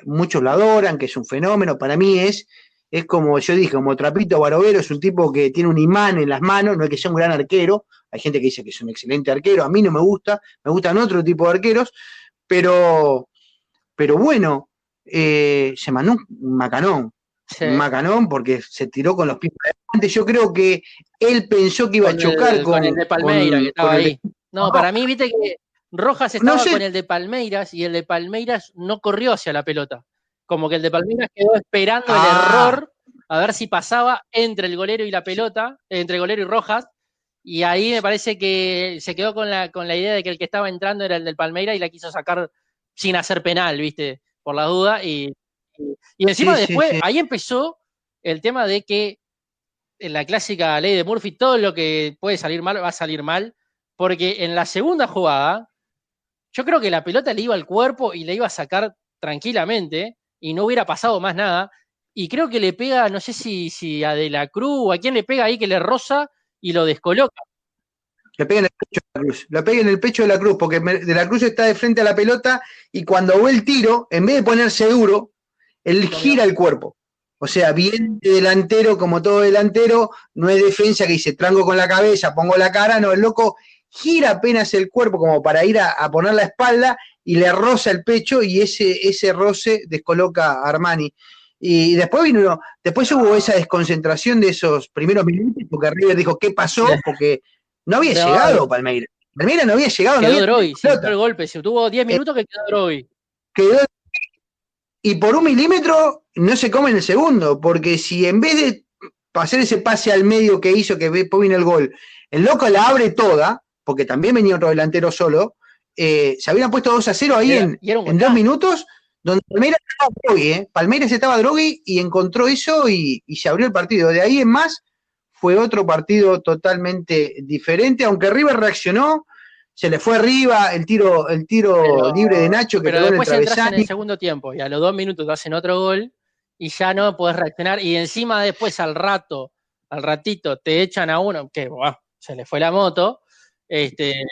muchos lo adoran, que es un fenómeno, para mí es, es como yo dije, como Trapito Barovero, es un tipo que tiene un imán en las manos, no es que sea un gran arquero, hay gente que dice que es un excelente arquero, a mí no me gusta, me gustan otro tipo de arqueros, pero, pero bueno, eh, se mandó un macanón, Macanón porque se tiró con los pies adelante. Yo creo que él pensó que iba a chocar con, el de Palmeira que estaba ahí. No, para mí, viste que Rojas estaba con el de Palmeiras y el de Palmeiras no corrió hacia la pelota. Como que el de Palmeiras quedó esperando el ah. error a ver si pasaba entre el golero y la pelota, entre el golero y Rojas, y ahí me parece que se quedó con la, con la idea de que el que estaba entrando era el del Palmeiras y la quiso sacar sin hacer penal, ¿viste? Por la duda. Y, y, encima después, ahí empezó el tema de que en la clásica ley de Murphy, todo lo que puede salir mal va a salir mal, porque en la segunda jugada, yo creo que la pelota le iba al cuerpo y le iba a sacar tranquilamente y no hubiera pasado más nada. Y creo que le pega, no sé si, si a De la Cruz o a quién le pega ahí que le roza y lo descoloca. Le pega en el pecho de la cruz, le pega en el pecho de la cruz, porque de la cruz está de frente a la pelota y cuando ve el tiro, en vez de ponerse duro, él gira el cuerpo. O sea, bien de delantero, como todo delantero, no es defensa que dice trango con la cabeza, pongo la cara, no, el loco gira apenas el cuerpo como para ir a, poner la espalda y le roza el pecho y ese, ese roce descoloca a Armani. Y después vino, después hubo esa desconcentración de esos primeros minutos, porque River dijo, ¿qué pasó? Porque no había llegado Palmeiras. Palmeiras no había llegado. Quedó no Droy, el golpe, se tuvo 10 minutos que quedó Droy. Quedó, y por un milímetro no se come en el segundo, porque si en vez de hacer ese pase al medio que hizo que vino el gol, el loco la abre toda, porque también venía otro delantero solo, eh, se habían puesto 2 a 0 ahí en, en dos minutos donde Palmeiras estaba drogui, ¿eh? Palmeiras estaba drogui y encontró eso y, se abrió el partido. De ahí en más fue otro partido totalmente diferente, aunque River reaccionó, se le fue arriba el tiro, el tiro libre de Nacho que pero después en el en el segundo tiempo y a los dos minutos te hacen otro gol y ya no puedes reaccionar y encima después al rato, al ratito te echan a uno que se le fue la moto, este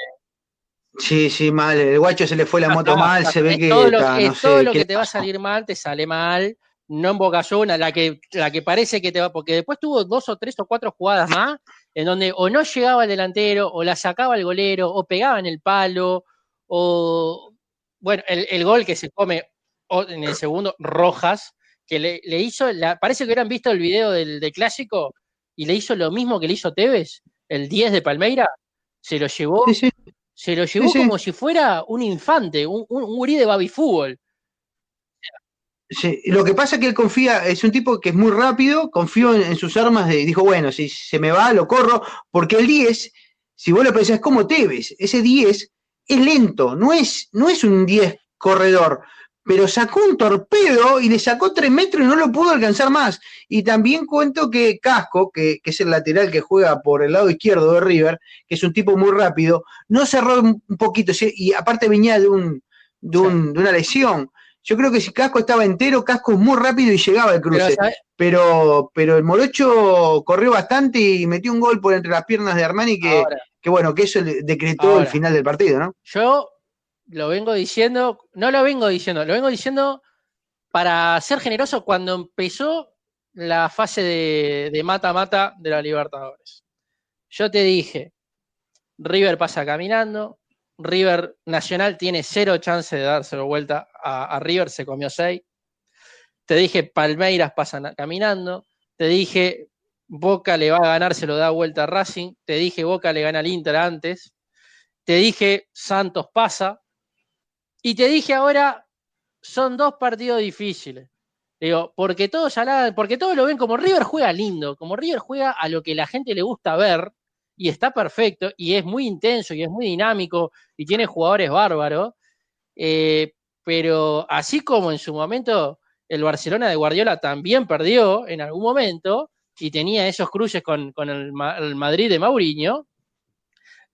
Sí, sí, mal. El guacho se le fue la moto mal, se ve que. Todo lo, todo lo que te va a salir mal, te sale mal. No en Boca una, la que, la que parece que te va. Porque después tuvo dos o tres o cuatro jugadas más, en donde o no llegaba el delantero, o la sacaba el golero, o pegaba en el palo, o. Bueno, el, gol que se come en el segundo, Rojas, que le, hizo. La, parece que hubieran visto el video del, clásico y le hizo lo mismo que le hizo Tevez, el 10 de Palmeira. Se lo llevó. Sí, sí se lo llevó como si fuera un infante, un, un, de baby fútbol. Sí, lo que pasa es que él confía, es un tipo que es muy rápido, confío en, sus armas, y dijo, bueno, si se me va, lo corro, porque el 10, si vos lo pensás, como Tevez, ese 10 es lento, no es, no es un 10 corredor, pero sacó un torpedo y le sacó tres metros y no lo pudo alcanzar más. Y también cuento que Casco, que, es el lateral que juega por el lado izquierdo de River, que es un tipo muy rápido, no cerró un poquito, y aparte venía de, un, de, una lesión. Yo creo que si Casco estaba entero, Casco muy rápido y llegaba al cruce. Pero, pero, el Morocho corrió bastante y metió un gol por entre las piernas de Armani que, que bueno, que eso decretó el final del partido, ¿no? Yo lo vengo diciendo, no lo vengo diciendo, lo vengo diciendo para ser generoso cuando empezó la fase de mata-mata de, la Libertadores. Yo te dije, River pasa caminando, River Nacional tiene cero chance de dárselo vuelta a, River, se comió seis. Te dije, Palmeiras pasa caminando, te dije, Boca le va a ganar, se lo da vuelta a Racing, te dije, Boca le gana al Inter antes, te dije, Santos pasa, y te dije ahora, son dos partidos difíciles. Digo, porque todos porque todos lo ven como River juega lindo, como River juega a lo que la gente le gusta ver, y está perfecto, y es muy intenso, y es muy dinámico, y tiene jugadores bárbaros. Eh, pero así como en su momento el Barcelona de Guardiola también perdió en algún momento, y tenía esos cruces con, el, el Madrid de Mauriño,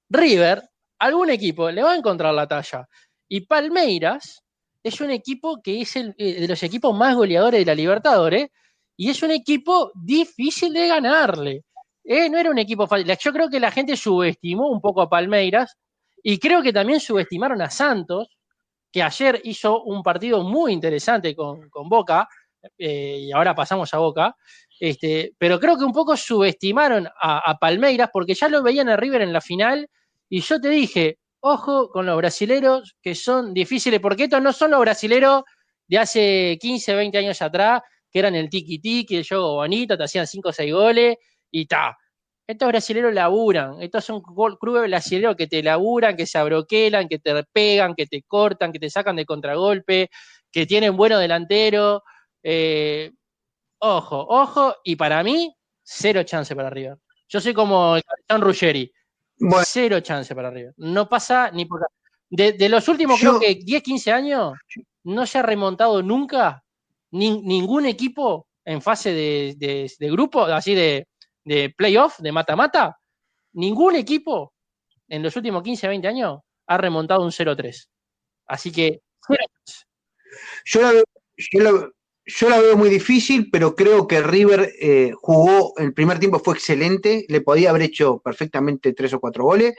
River, algún equipo le va a encontrar la talla. Y Palmeiras es un equipo que es el, eh, de los equipos más goleadores de la Libertadores y es un equipo difícil de ganarle. Eh, no era un equipo fácil. Yo creo que la gente subestimó un poco a Palmeiras y creo que también subestimaron a Santos, que ayer hizo un partido muy interesante con, Boca, eh, y ahora pasamos a Boca, este, pero creo que un poco subestimaron a, a, Palmeiras porque ya lo veían a River en la final y yo te dije, ojo con los brasileros que son difíciles, porque estos no son los brasileros de hace 15, 20 años atrás, que eran el tiki-tiki, el juego bonito, te hacían 5 o 6 goles y ta. Estos brasileños laburan, estos son clubes brasileños que te laburan, que se abroquelan, que te pegan, que te cortan, que te sacan de contragolpe, que tienen buenos delanteros. Eh, ojo, ojo, y para mí, cero chance para arriba. Yo soy como el capitán Ruggeri. Cero chance para arriba. No pasa ni por. De, los últimos, creo que 10, 15 años, no se ha remontado nunca ningún equipo en fase de, grupo, así de, de playoff, de mata-mata. Ningún equipo en los últimos 15, 20 años ha remontado un 0-3. Así que. Yo la, veo, yo, la veo muy difícil, pero creo que River eh, jugó, el primer tiempo fue excelente, le podía haber hecho perfectamente tres o cuatro goles,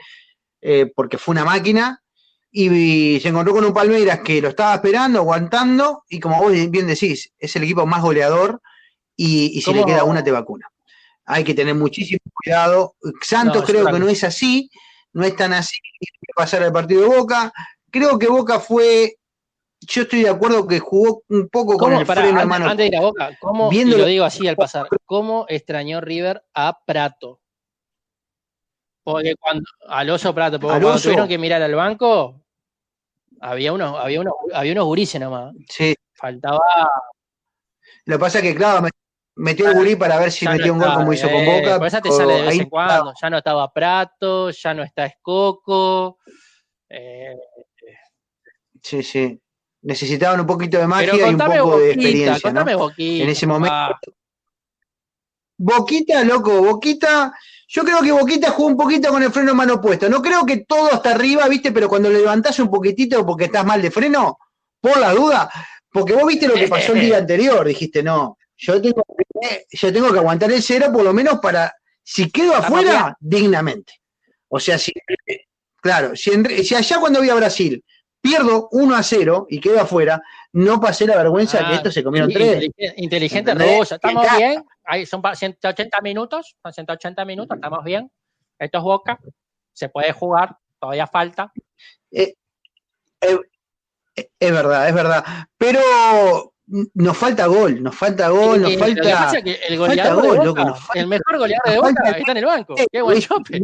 eh, porque fue una máquina, y, se encontró con un Palmeiras que lo estaba esperando, aguantando, y como vos bien decís, es el equipo más goleador, y, si le queda una te vacuna. Hay que tener muchísimo cuidado. Santos creo que no es así, no es tan así pasar el partido de Boca. Creo que Boca fue yo estoy de acuerdo que jugó un poco con el freno mano. Antes de ir a Boca, ¿cómo, y lo digo así al pasar, ¿cómo extrañó River a Prato? Porque cuando, al oso Prato, porque cuando tuvieron que mirar al banco, había unos, había unos, había unos gurises nomás. Sí. Faltaba. Lo que pasa es que, claro, metió el gurí para ver si metía un gol como hizo con eh, Boca. Por te sale de vez en cuando. Ya no estaba Prato, ya no está Escoco. Eh, sí, sí necesitaban un poquito de magia y un poco de experiencia. ¿no? en ese momento. Boquita, loco, Boquita. Yo creo que Boquita jugó un poquito con el freno mano puesto. No creo que todo hasta arriba, ¿viste? Pero cuando le levantás un poquitito porque estás mal de freno, por la duda, porque vos viste lo que pasó el día anterior, dijiste, no, yo tengo, yo tengo que aguantar el cero por lo menos para, si quedo afuera, dignamente. O sea, si, claro, si, si allá cuando voy a Brasil pierdo 1 a 0 y quedo afuera, no pasé la vergüenza que ah, esto se comieron tres. Inteligente Robosa, estamos bien, Ahí son 180 minutos, son 180 minutos, estamos bien. Esto es Boca, se puede jugar, todavía falta. Eh, eh, es verdad, es verdad. Pero nos falta gol, nos falta gol, nos falta. el goleador el mejor goleador de Boca está en el banco. Qué buen chope.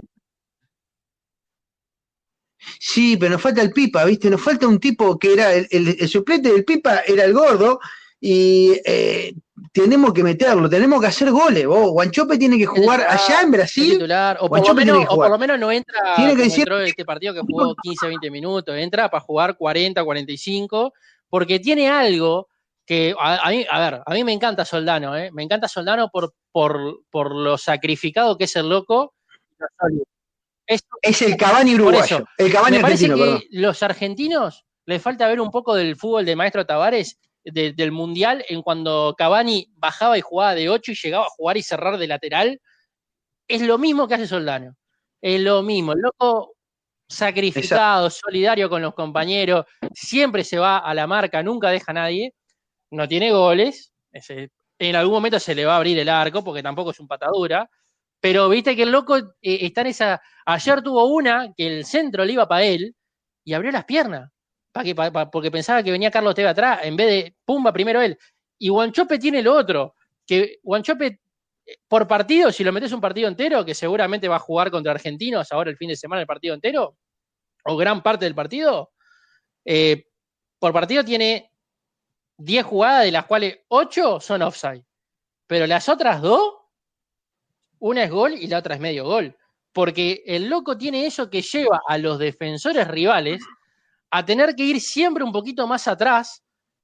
Sí, pero nos falta el Pipa, ¿viste? Nos falta un tipo que era el, suplente del Pipa, era el gordo, y eh, tenemos que meterlo, tenemos que hacer goles. Vos, Guanchope tiene que jugar allá en Brasil. o, por lo menos, o, por lo menos, no entra tiene que decir... este partido que jugó 15, 20 minutos, entra para jugar 40, 45, porque tiene algo que a, mí, a ver, a mí me encanta Soldano, ¿eh? me encanta Soldano por, por, por lo sacrificado que es el loco es el Cavani uruguayo. el Cavani me parece que los argentinos les falta ver un poco del fútbol de Maestro Tavares, del Mundial, en cuando Cavani bajaba y jugaba de 8 y llegaba a jugar y cerrar de lateral. Es lo mismo que hace Soldano. Es lo mismo. El loco sacrificado, solidario con los compañeros, siempre se va a la marca, nunca deja a nadie. No tiene goles. en algún momento se le va a abrir el arco porque tampoco es un patadura pero viste que el loco eh, está en esa. Ayer tuvo una que el centro le iba para él y abrió las piernas. porque pensaba que venía Carlos Teve atrás, en vez de pumba primero él. Y Guanchope tiene lo otro, que Guanchope eh, por partido, si lo metes un partido entero, que seguramente va a jugar contra Argentinos ahora el fin de semana el partido entero, o gran parte del partido, eh, por partido tiene 10 jugadas, de las cuales 8 son offside. Pero las otras dos una es gol y la otra es medio gol. Porque el loco tiene eso que lleva a los defensores rivales a tener que ir siempre un poquito más atrás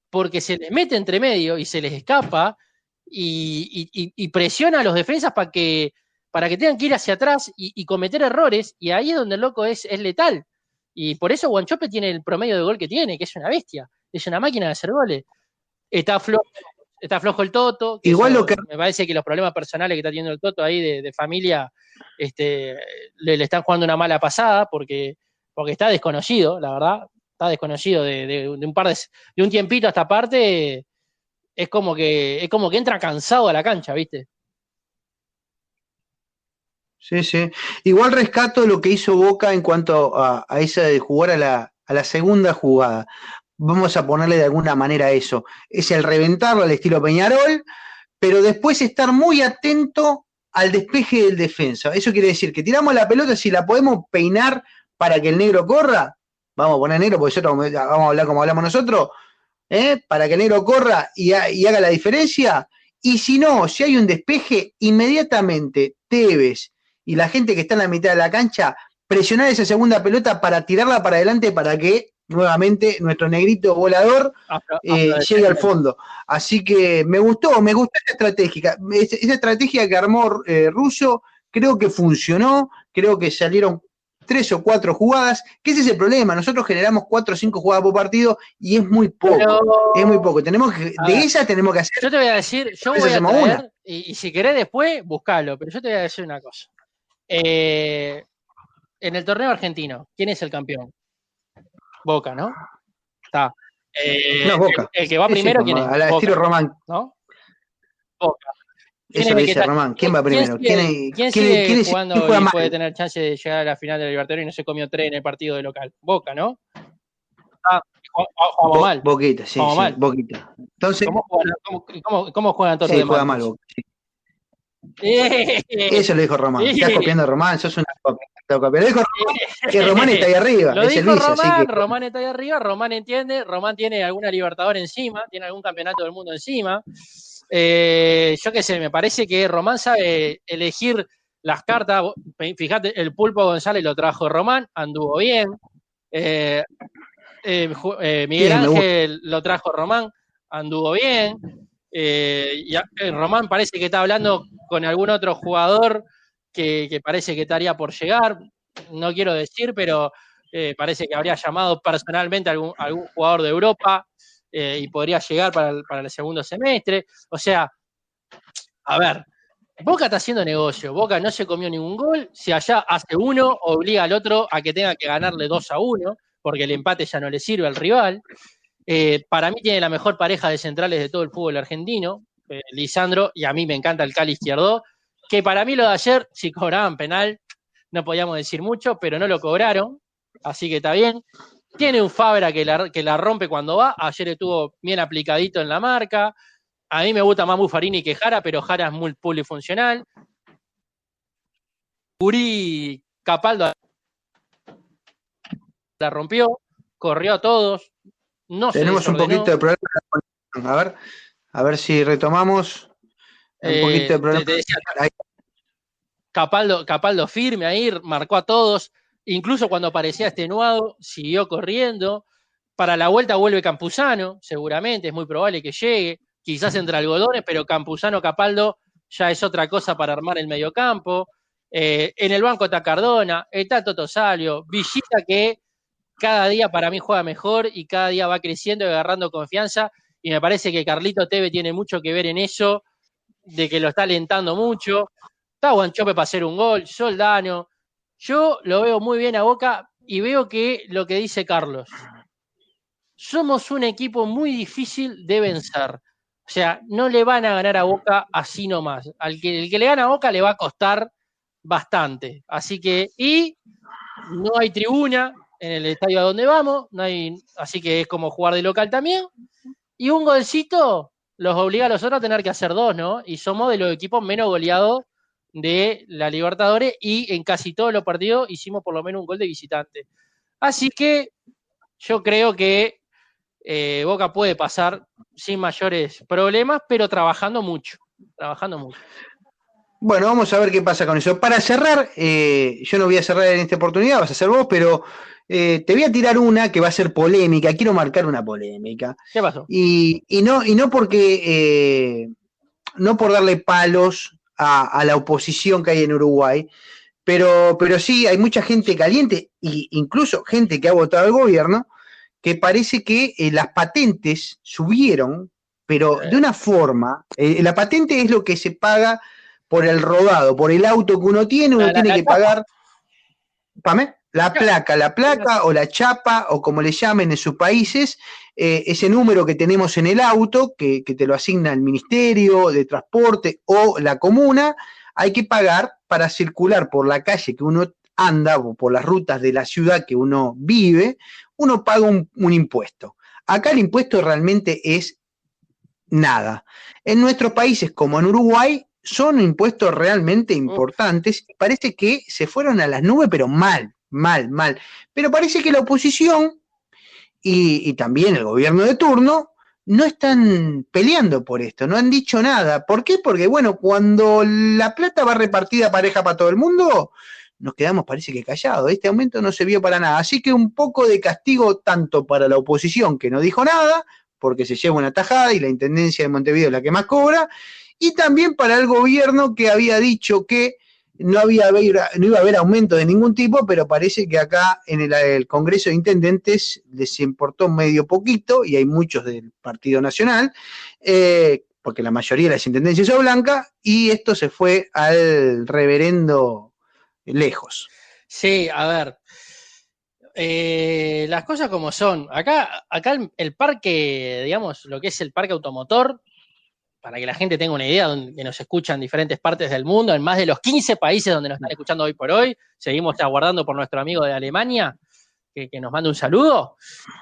porque se les mete entre medio y se les escapa y, presiona a los defensas para que, para que tengan que ir hacia atrás y, cometer errores y ahí es donde el loco es, es letal. Y por eso Guanchope tiene el promedio de gol que tiene, que es una bestia, es una máquina de hacer goles. Está flojo, está flojo el Toto. Igual lo que. Me parece que los problemas personales que está teniendo el Toto ahí de, familia este, le, están jugando una mala pasada porque, porque está desconocido, la verdad. Está desconocido de, un par de, de un tiempito a esta parte. Es como que es como que entra cansado a la cancha, ¿viste? Sí, sí. Igual rescato lo que hizo Boca en cuanto a, a esa de jugar a la, a la segunda jugada vamos a ponerle de alguna manera eso, es el reventarlo al estilo Peñarol, pero después estar muy atento al despeje del defensa. Eso quiere decir que tiramos la pelota, si la podemos peinar para que el negro corra, vamos a poner negro porque nosotros vamos a hablar como hablamos nosotros, ¿eh? para que el negro corra y, haga la diferencia. Y si no, si hay un despeje, inmediatamente Tevez y la gente que está en la mitad de la cancha, presionar esa segunda pelota para tirarla para adelante para que nuevamente nuestro negrito volador eh, llegue al fondo. Así que me gustó, me gustó esa estrategia. Esa estrategia que armó eh, Russo creo que funcionó, creo que salieron tres o cuatro jugadas, que ese es el problema. Nosotros generamos cuatro o cinco jugadas por partido y es muy poco. Es muy poco. Tenemos que, de esa tenemos que hacer. Yo te voy a decir, yo voy a traer, y, si querés después, buscalo, pero yo te voy a decir una cosa. Eh, en el torneo argentino, ¿quién es el campeón? Boca, ¿no? Está. Eh, no, Boca. El, que va primero, ¿quién es? Al estilo Román. ¿No? Boca. Eso lo dice Román. ¿Quién va primero? ¿Quién, ¿quién, sigue, ¿quién, jugando y puede tener chance de llegar a la final de la Libertadores y no se comió tres en el partido de local? Boca, ¿no? Ah, jugamos mal. Boquita, sí, sí mal. Boquita. Entonces, ¿Cómo juegan, cómo, cómo, cómo juegan todos sí, los demás? juega mal Boca, sí. Eso lo dijo Román. Estás copiando a Román, sos una copia. Pero dijo Román, que Román está ahí arriba. Lo dijo Román, Román está ahí arriba, Román entiende, Román tiene alguna Libertador encima, tiene algún campeonato del mundo encima. Eh, yo qué sé, me parece que Román sabe elegir las cartas. Fíjate, el Pulpo González lo trajo Román, anduvo bien. Eh, eh, Miguel Ángel lo trajo Román, anduvo bien. y Román parece que está hablando con algún otro jugador que, parece que estaría por llegar. No quiero decir, pero parece que habría llamado personalmente a algún, jugador de Europa. Eh, y podría llegar para el, segundo semestre. O sea, a ver, Boca está haciendo negocio. Boca no se comió ningún gol. Si allá hace uno, obliga al otro a que tenga que ganarle 2 a 1, porque el empate ya no le sirve al rival. Eh, para mí tiene la mejor pareja de centrales de todo el fútbol argentino, eh, Lisandro, y a mí me encanta el Cali izquierdo, que para mí lo de ayer, si cobraban penal, no podíamos decir mucho, pero no lo cobraron, así que está bien. Tiene un Fabra que la, que la rompe cuando va. Ayer estuvo bien aplicadito en la marca. A mí me gusta más Buffarini que Jara, pero Jara es muy polifuncional. Uri Capaldo la rompió, corrió a todos. No Tenemos un poquito de problema. A ver, a ver si retomamos. Un eh, poquito de problema. Capaldo, Capaldo firme ahí, marcó a todos. Incluso cuando parecía extenuado, siguió corriendo. Para la vuelta vuelve Campuzano, seguramente, es muy probable que llegue. Quizás entre algodones, pero Campuzano Capaldo ya es otra cosa para armar el mediocampo. Eh, en el banco está Cardona, está Toto Salio, Villita que cada día para mí juega mejor y cada día va creciendo y agarrando confianza. Y me parece que Carlito Teve tiene mucho que ver en eso, de que lo está alentando mucho. Está Guanchope para hacer un gol, Soldano, yo lo veo muy bien a Boca y veo que lo que dice Carlos, somos un equipo muy difícil de vencer. O sea, no le van a ganar a Boca así nomás. Al que, el que le gana a Boca le va a costar bastante. Así que, y no hay tribuna en el estadio a donde vamos, no hay, así que es como jugar de local también. Y un golcito los obliga a los otros a tener que hacer dos, ¿no? Y somos de los equipos menos goleados de la Libertadores y en casi todos los partidos hicimos por lo menos un gol de visitante. Así que yo creo que eh, Boca puede pasar sin mayores problemas, pero trabajando mucho, trabajando mucho. Bueno, vamos a ver qué pasa con eso. Para cerrar, eh, yo no voy a cerrar en esta oportunidad, vas a hacer vos, pero eh, te voy a tirar una que va a ser polémica, quiero marcar una polémica. ¿Qué pasó? Y, no, y no porque, no por darle palos a, la oposición que hay en Uruguay, pero, pero sí hay mucha gente caliente, e incluso gente que ha votado al gobierno, que parece que eh, las patentes subieron, pero de una forma, eh, la patente es lo que se paga por el rodado, por el auto que uno tiene, uno tiene que pagar. ¿Pame? La placa, la placa o la chapa o como le llamen en sus países, eh, ese número que tenemos en el auto, que, te lo asigna el Ministerio de Transporte o la comuna, hay que pagar para circular por la calle que uno anda o por las rutas de la ciudad que uno vive, uno paga un, un impuesto. Acá el impuesto realmente es nada. En nuestros países, como en Uruguay, son impuestos realmente importantes. Parece que se fueron a las nubes, pero mal, mal, mal. Pero parece que la oposición y, también el gobierno de turno no están peleando por esto, no han dicho nada. ¿Por qué? Porque, bueno, cuando la plata va repartida pareja para todo el mundo, nos quedamos, parece que callados. Este aumento no se vio para nada. Así que un poco de castigo tanto para la oposición, que no dijo nada, porque se lleva una tajada y la Intendencia de Montevideo es la que más cobra, y también para el gobierno que había dicho que no, había, no iba a haber aumento de ningún tipo, pero parece que acá en el, Congreso de Intendentes les importó medio poquito, y hay muchos del Partido Nacional, eh, porque la mayoría de las intendencias son blancas, y esto se fue al reverendo lejos. Sí, a ver, eh, las cosas como son. Acá, acá el, parque, digamos, lo que es el parque automotor, para que la gente tenga una idea, donde nos escuchan en diferentes partes del mundo, en más de los 15 países donde nos están escuchando hoy por hoy. Seguimos aguardando por nuestro amigo de Alemania, que, nos manda un saludo.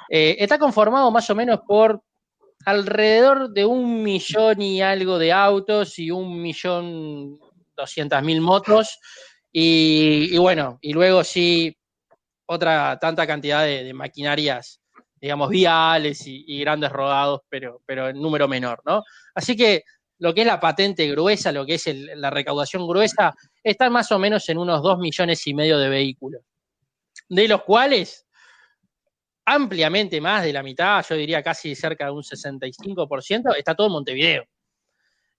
Eh, está conformado más o menos por alrededor de un millón y algo de autos y un millón doscientas mil motos. Y, y, bueno, y luego sí, otra tanta cantidad de, maquinarias, digamos, viales y, grandes rodados, pero, pero en número menor, ¿no? Así que lo que es la patente gruesa, lo que es la recaudación gruesa, está más o menos en unos 2 millones y medio de vehículos, de los cuales ampliamente más de la mitad, yo diría casi cerca de un 65%, está todo en Montevideo,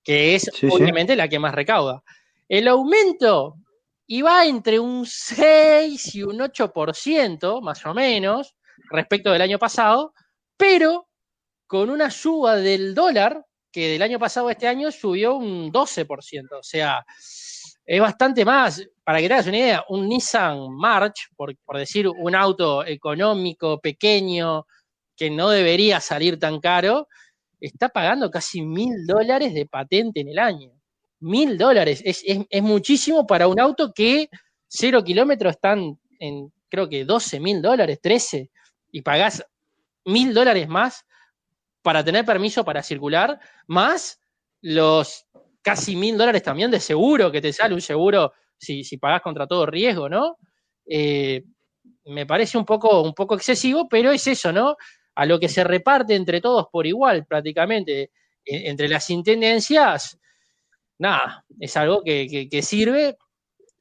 que es obviamente la que más recauda. El aumento va entre un 6 y un 8%, más o menos, respecto del año pasado, pero con una suba del dólar que del año pasado a este año subió un 12%. O sea, es bastante más. Para que te hagas una idea, un Nissan March, por, por decir un auto económico, pequeño, que no debería salir tan caro, está pagando casi mil dólares de patente en el año mil dólares. Es, muchísimo para un auto que cero kilómetros están en, creo que 12 mil dólares, 13, y pagás mil dólares más para tener permiso para circular, más los casi mil dólares también de seguro que te sale un seguro si, si pagás contra todo riesgo, ¿no? Eh, me parece un poco, un poco excesivo, pero es eso, ¿no? A lo que se reparte entre todos por igual, prácticamente, e, entre las intendencias, nada, es algo que, sirve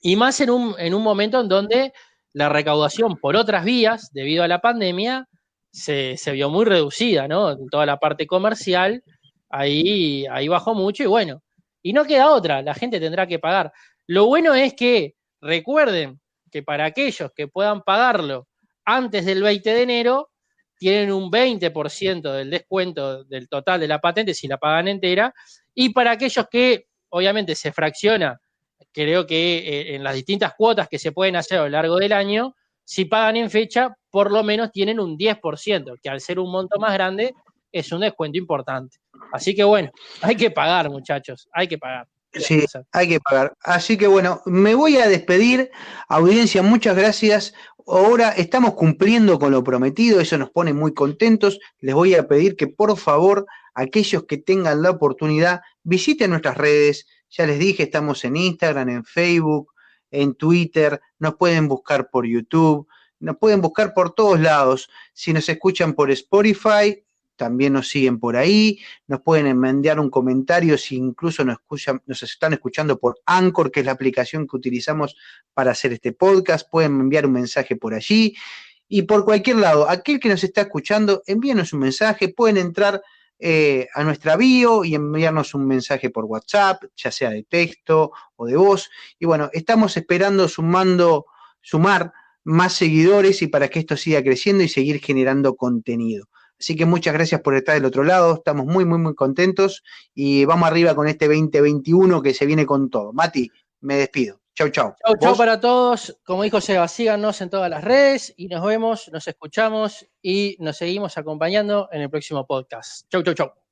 y más en un, en un, momento en donde la recaudación por otras vías, debido a la pandemia, se, vio muy reducida, ¿no? En toda la parte comercial, ahí, ahí bajó mucho y bueno, y no queda otra, la gente tendrá que pagar. Lo bueno es que recuerden que para aquellos que puedan pagarlo antes del 20 de enero, tienen un 20% del descuento del total de la patente si la pagan entera, y para aquellos que obviamente se fracciona, creo que eh, en las distintas cuotas que se pueden hacer a lo largo del año, si pagan en fecha, por lo menos tienen un 10%, que al ser un monto más grande es un descuento importante. Así que bueno, hay que pagar, muchachos, hay que pagar. Sí, hay que pagar. Así que bueno, me voy a despedir. Audiencia, muchas gracias. Ahora estamos cumpliendo con lo prometido, eso nos pone muy contentos. Les voy a pedir que por favor aquellos que tengan la oportunidad, visiten nuestras redes. Ya les dije, estamos en Instagram, en Facebook, en Twitter, nos pueden buscar por YouTube, nos pueden buscar por todos lados. Si nos escuchan por Spotify, también nos siguen por ahí, nos pueden enviar un comentario si incluso nos, nos están escuchando por Anchor, que es la aplicación que utilizamos para hacer este podcast, pueden enviar un mensaje por allí y por cualquier lado. Aquel que nos está escuchando, envíenos un mensaje, pueden entrar eh, a nuestra bio y enviarnos un mensaje por WhatsApp, ya sea de texto o de voz. Y bueno, estamos esperando sumando, sumar más seguidores y para que esto siga creciendo y seguir generando contenido. Así que muchas gracias por estar del otro lado, estamos muy, muy, muy contentos y vamos arriba con este 2021 que se viene con todo. Mati, me despido. Chau, chau. Chau, chau para todos. Como dijo Seba, síganos en todas las redes y nos vemos, nos escuchamos y nos seguimos acompañando en el próximo podcast. Chau, chau, chau.